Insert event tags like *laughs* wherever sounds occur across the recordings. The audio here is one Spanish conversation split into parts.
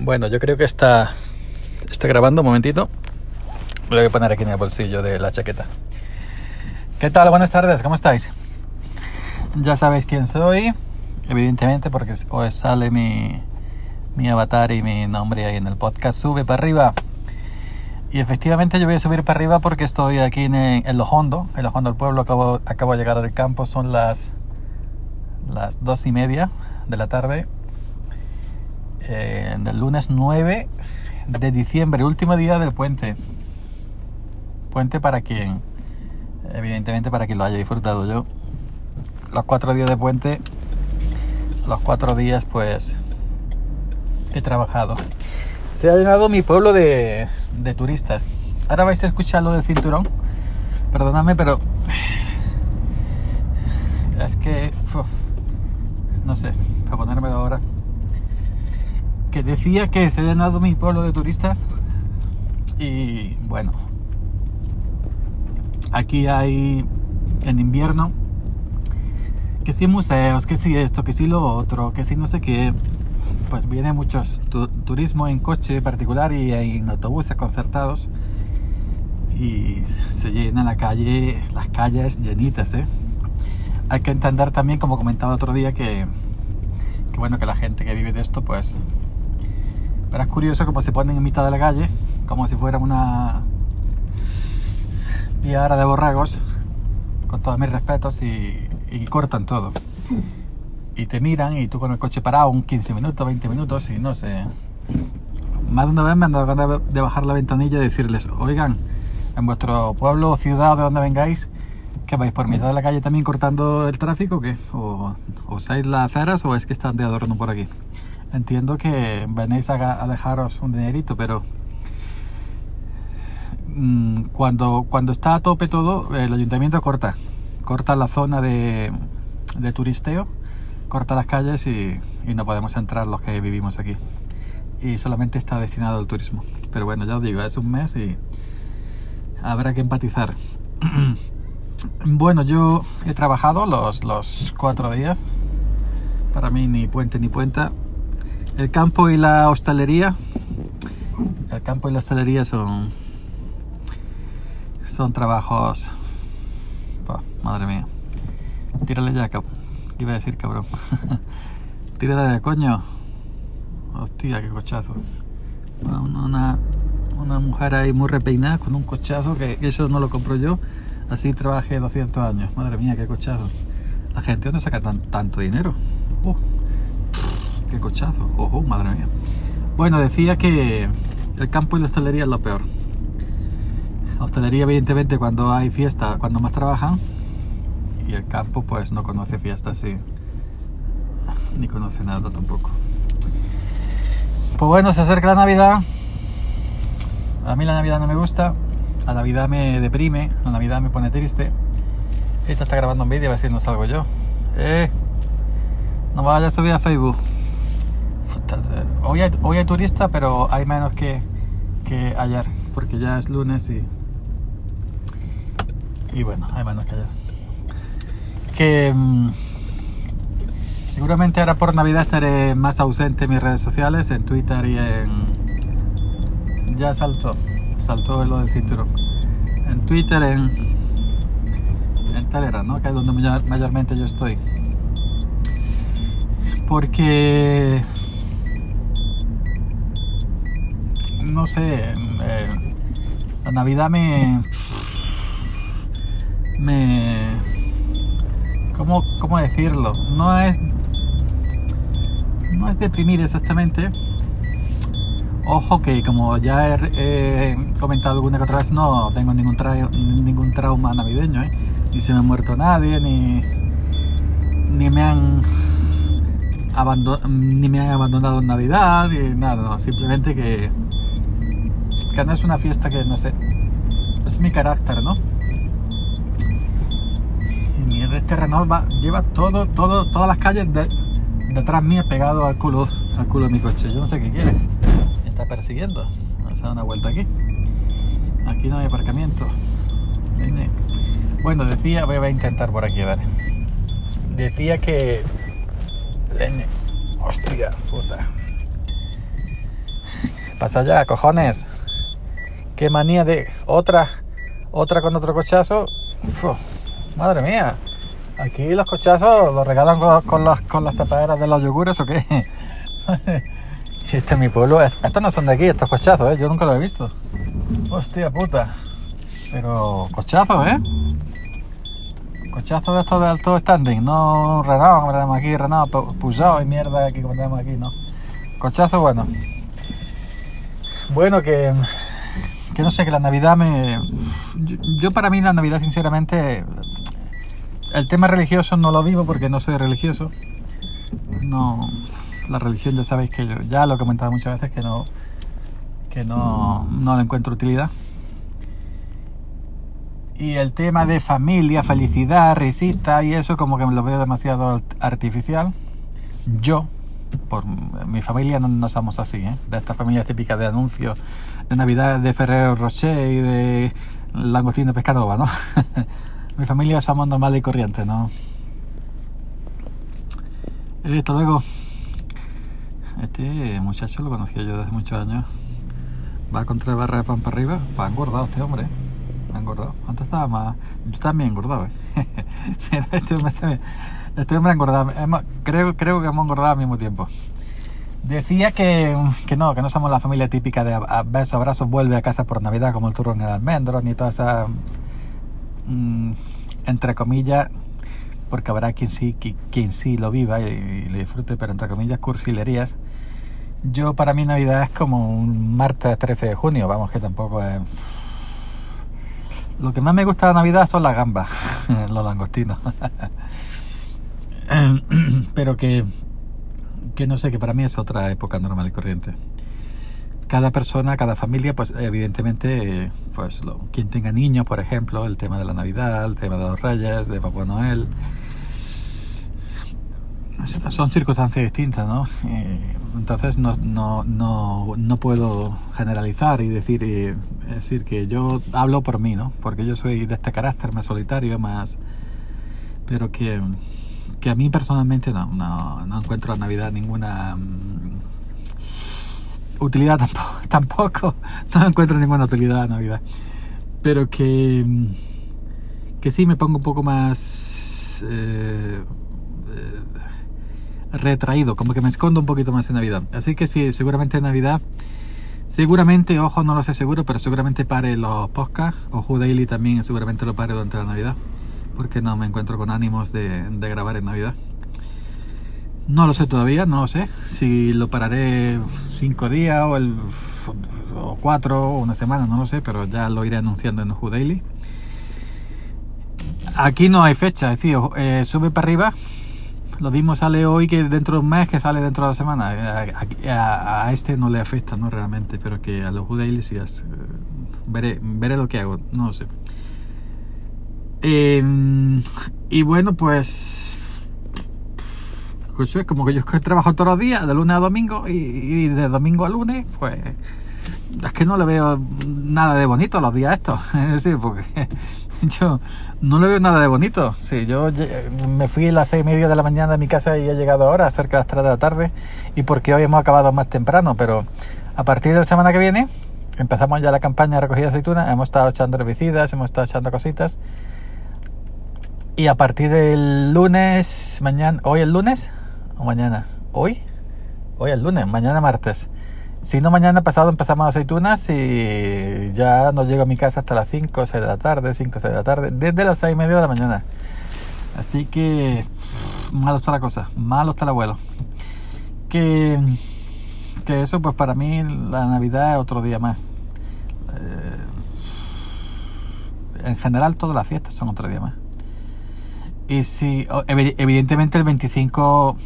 Bueno, yo creo que está, está grabando un momentito. Lo voy a poner aquí en el bolsillo de la chaqueta. ¿Qué tal? Buenas tardes, ¿cómo estáis? Ya sabéis quién soy, evidentemente, porque os sale mi, mi avatar y mi nombre ahí en el podcast. Sube para arriba. Y efectivamente yo voy a subir para arriba porque estoy aquí en, en Lojondo, en Lojondo del pueblo. Acabo, acabo de llegar del campo, son las, las dos y media de la tarde eh, del lunes 9 de diciembre, último día del puente. Puente para quien, evidentemente para quien lo haya disfrutado yo. Los cuatro días de puente, los cuatro días pues he trabajado. Se ha llenado mi pueblo de, de turistas. Ahora vais a escuchar lo del cinturón. Perdóname, pero es que no sé, para ponérmelo ahora que decía que se ha llenado mi pueblo de turistas y bueno, aquí hay en invierno que si museos, que si esto, que si lo otro, que si no sé qué, pues viene muchos tu turismo en coche particular y en autobuses concertados y se llena la calle, las calles llenitas, ¿eh? Hay que entender también, como comentaba otro día, que, que bueno, que la gente que vive de esto, pues pero es curioso como se ponen en mitad de la calle, como si fuera una piara de borregos, con todos mis respetos, y, cortan todo. Y te miran y tú con el coche parado un 15 minutos, 20 minutos y no sé. Más de una vez me han dado ganas de bajar la ventanilla y decirles, oigan, en vuestro pueblo o ciudad de donde vengáis, que vais por mitad de la calle también cortando el tráfico, ¿qué? O, o usáis las aceras o es que están de adorno por aquí entiendo que venéis a, dejaros un dinerito, pero mmm, cuando, cuando está a tope todo, el ayuntamiento corta, corta la zona de, turisteo, corta las calles y, y, no podemos entrar los que vivimos aquí. Y solamente está destinado al turismo. Pero bueno, ya os digo, es un mes y habrá que empatizar. *clears throat* bueno, yo he trabajado los, los cuatro días. Para mí ni puente ni puenta el campo y la hostelería. El campo y la hostelería son. Son trabajos. Oh, madre mía. Tírale ya, cabrón. Iba a decir cabrón. *laughs* Tírale de coño. Hostia, qué cochazo. Una, una mujer ahí muy repeinada con un cochazo que eso no lo compro yo. Así trabajé 200 años. Madre mía, qué cochazo. La gente no saca tan, tanto dinero. Uh qué cochazo. Ojo, madre mía. Bueno, decía que el campo y la hostelería es lo peor. La hostelería, evidentemente, cuando hay fiesta, cuando más trabajan. Y el campo, pues no conoce fiestas y ni conoce nada tampoco. Pues bueno, se acerca la Navidad. A mí la Navidad no me gusta. La Navidad me deprime. La Navidad me pone triste. Esta está grabando un vídeo a ver si no salgo yo. Eh, no vaya a subir a Facebook hoy hay, hoy turista, pero hay menos que, que ayer, porque ya es lunes y, y bueno, hay menos que ayer. Que mmm, seguramente ahora por Navidad estaré más ausente en mis redes sociales, en Twitter y en... Ya saltó, saltó lo del cinturón. En Twitter, en, en Telegram, ¿no? que es donde mayormente yo estoy. Porque no sé, la Navidad me... me... ¿cómo, ¿Cómo decirlo? No es... No es deprimir exactamente. Ojo que como ya he, comentado alguna que otra vez, no tengo ningún, tra ningún trauma navideño, ¿eh? Ni se me ha muerto nadie, ni, ni me han ni me han abandonado en Navidad, ni nada, simplemente que no es una fiesta que, no sé, es mi carácter, ¿no? Y mi este Renault va, lleva todo, todo, todas las calles de, detrás mía pegado al culo, al culo de mi coche. Yo no sé qué quiere. Me está persiguiendo. Vamos a dar una vuelta aquí. Aquí no hay aparcamiento. Bueno, decía, voy a intentar por aquí, a ver. Decía que... Hostia, puta. Pasa ya, cojones. Qué manía de otra, otra con otro cochazo. Madre mía. Aquí los cochazos los regalan con, las, con las tapaderas de los yogures o qué. *laughs* este es mi pueblo. Estos no son de aquí, estos cochazos, ¿eh? Yo nunca los he visto. Hostia puta. Pero cochazos, ¿eh? Cochazos de estos de alto standing. No Renault, como tenemos aquí. Renault, Peugeot y mierda aquí como tenemos aquí, ¿no? Cochazo bueno. Bueno, que, que no sé, que la Navidad me... Yo, para mí la Navidad, sinceramente, el tema religioso no lo vivo porque no soy religioso. No, la religión ya sabéis que yo ya lo he comentado muchas veces que no, que no, no le encuentro utilidad. Y el tema de familia, felicidad, risita y eso como que me lo veo demasiado artificial. Yo, por mi familia no, somos así, ¿eh? de esta familia típica de anuncios de Navidad de Ferrero Rocher y de Langostino Pescanova, ¿no? *laughs* mi familia somos normales y corrientes, ¿no? Y hasta luego. Este muchacho lo conocía yo desde muchos años. Va con tres barras de pan para arriba. Va engordado este hombre. Va engordado. Antes estaba más. Yo también engordado, ¿eh? *laughs* este hombre Estoy hombre engordado. creo, creo que hemos engordado al mismo tiempo. Decía que, que, no, que no somos la familia típica de besos, abrazos, vuelve a casa por Navidad como el turrón en el almendro, ni toda esa, mm, entre comillas, porque habrá quien sí, quien, sí lo viva y, le disfrute, pero entre comillas, cursilerías. Yo para mí Navidad es como un martes 13 de junio, vamos que tampoco es... Lo que más me gusta de Navidad son las gambas, *laughs* los langostinos. *laughs* *clears throat* pero que, que no sé, que para mí es otra época normal y corriente. Cada persona, cada familia, pues evidentemente, pues lo, quien tenga niños, por ejemplo, el tema de la Navidad, el tema de los Reyes, de Papá Noel, son circunstancias distintas, ¿no? Eh, entonces no, no, no, no, puedo generalizar y decir, eh, decir que yo hablo por mí, ¿no? Porque yo soy de este carácter más solitario, más... Pero que que a mí personalmente no, no, encuentro a Navidad ninguna mm, utilidad tampoco, *laughs* tampoco, no encuentro ninguna utilidad a Navidad. Pero que, mm, que sí me pongo un poco más eh, eh, retraído, como que me escondo un poquito más en Navidad. Así que sí, seguramente en Navidad, seguramente, ojo, no lo sé seguro, pero seguramente pare los podcasts, o Daily también seguramente lo pare durante la Navidad porque no me encuentro con ánimos de, grabar en Navidad. No lo sé todavía, no lo sé. Si lo pararé cinco días o, cuatro o una semana, no lo sé, pero ya lo iré anunciando en Who Daily. Aquí no hay fecha, es decir, eh, sube para arriba. Lo mismo sale hoy que dentro de un mes, que sale dentro de dos semanas. A, este no le afecta, ¿no? Realmente, pero que a los Who Daily sí veré, veré lo que hago, no lo sé. Em, y bueno, pues, pues como que yo trabajo todos los días, de lunes a domingo, y, de domingo a lunes, pues es que no le veo nada de bonito los días estos. *laughs* sí, porque *laughs* yo no le veo nada de bonito. Sí, yo me fui a las seis y media de la mañana de mi casa y he llegado ahora, cerca de las 3 de la tarde, y porque hoy hemos acabado más temprano, pero a partir de la semana que viene empezamos ya la campaña de recogida de aceitunas, hemos estado echando herbicidas, hemos estado echando cositas y a partir del lunes, mañana, hoy el lunes o mañana, hoy, hoy el lunes, mañana martes. Si no, mañana pasado empezamos aceitunas y ya no llego a mi casa hasta las 5 o 6 de la tarde, 5 o 6 de la tarde, desde las 6 y media de la mañana. Así que malo está la cosa, malo está el abuelo. Que, que eso, pues para mí la Navidad es otro día más. Eh, en general, todas las fiestas son otro día más. Y sí, evidentemente el 25,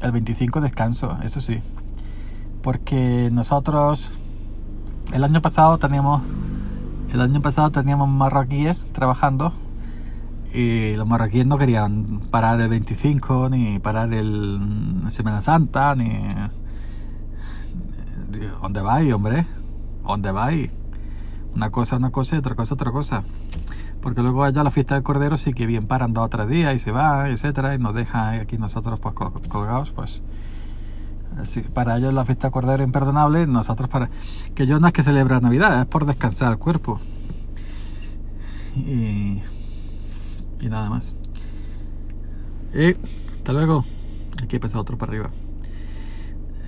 el 25 descanso, eso sí. Porque nosotros, el año pasado teníamos, el año pasado teníamos marroquíes trabajando y los marroquíes no querían parar el 25 ni parar el Semana Santa ni ¿dónde vais hombre? ¿dónde vais? una cosa una cosa y otra cosa otra cosa porque luego allá la fiesta del Cordero sí que bien paran dos o tres días y se va, etcétera, y nos deja aquí nosotros pues colgados, pues Sí, para ellos la fiesta de Cordero imperdonable, nosotros para... Que yo no es que celebra Navidad, es por descansar el cuerpo. Y, y nada más. Y hasta luego. Aquí pasa otro para arriba.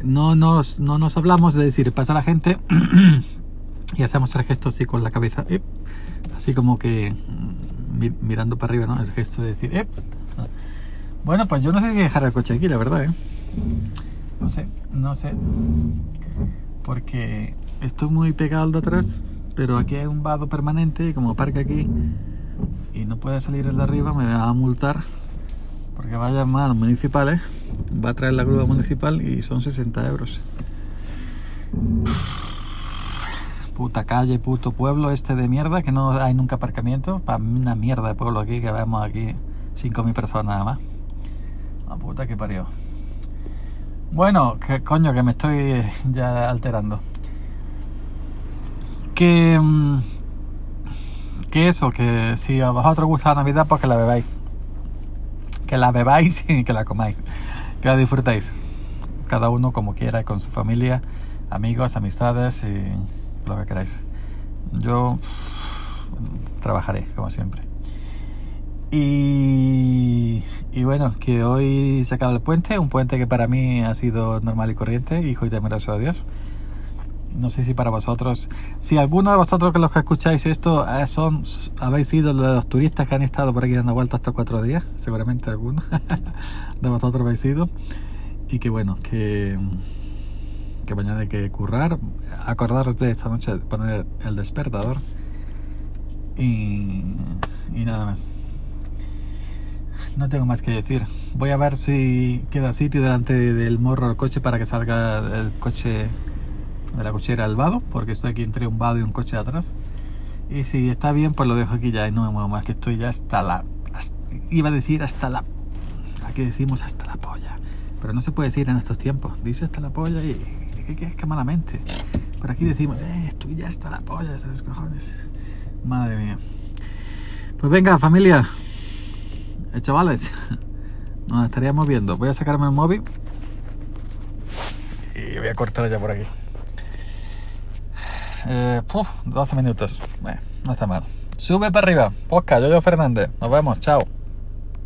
No nos, no nos hablamos de decir, pasa la gente *clears throat* y hacemos el gesto así con la cabeza. eh, Así como que mm, mirando para arriba, ¿no? El gesto de decir, eh. Bueno, pues yo no sé si dejar el coche aquí, la verdad, ¿eh? No sé, no sé. Porque estoy muy pegado al de atrás, pero aquí hay un vado permanente como parque aquí y no puede salir el de arriba, me va a multar porque va a llamar municipales, va a traer la grúa municipal y son 60 euros. Puta calle, puto pueblo este de mierda que no hay nunca aparcamiento. Para una mierda de pueblo aquí que vemos aquí 5.000 personas nada más. La puta que parió. Bueno, que coño, que me estoy ya alterando. Que. mm, Que eso, que si a vosotros gusta la Navidad, pues que la bebáis. Que la bebáis y que la comáis. Que la disfrutéis. Cada uno como quiera, con su familia, amigos, amistades y lo que queráis. Yo trabajaré, como siempre. Y, y bueno, que hoy se acaba el puente, un puente que para mí ha sido normal y corriente, hijo y temeroso a Dios. No sé si para vosotros, si alguno de vosotros que los que escucháis esto eh, son, habéis sido de los turistas que han estado por aquí dando vueltas estos cuatro días, seguramente algunos *laughs* de vosotros habéis sido. Y que bueno, que, que mañana hay que currar. Acordaros de esta noche poner el despertador. Y, y nada más. No tengo más que decir. Voy a ver si queda sitio delante del morro del coche para que salga el coche de la cochera al vado, porque estoy aquí entre un vado y un coche de atrás. Y si está bien, pues lo dejo aquí ya y no me muevo más, que estoy ya hasta la... iba a decir hasta la... Aquí decimos hasta la polla. Pero no se puede decir en estos tiempos. Dice hasta la polla y... ¿Qué, qué, qué malamente? Por aquí decimos, eh, estoy ya hasta la polla, ¿sabes cojones? Madre mía. Pues venga, familia. Eh, chavales, *laughs* nos estaríamos viendo. Voy a sacarme el móvil y voy a cortar ya por aquí. Eh, puf, 12 minutos. No está mal. Sube para arriba. Posca, yo, yo Fernández. Nos vemos. Chao.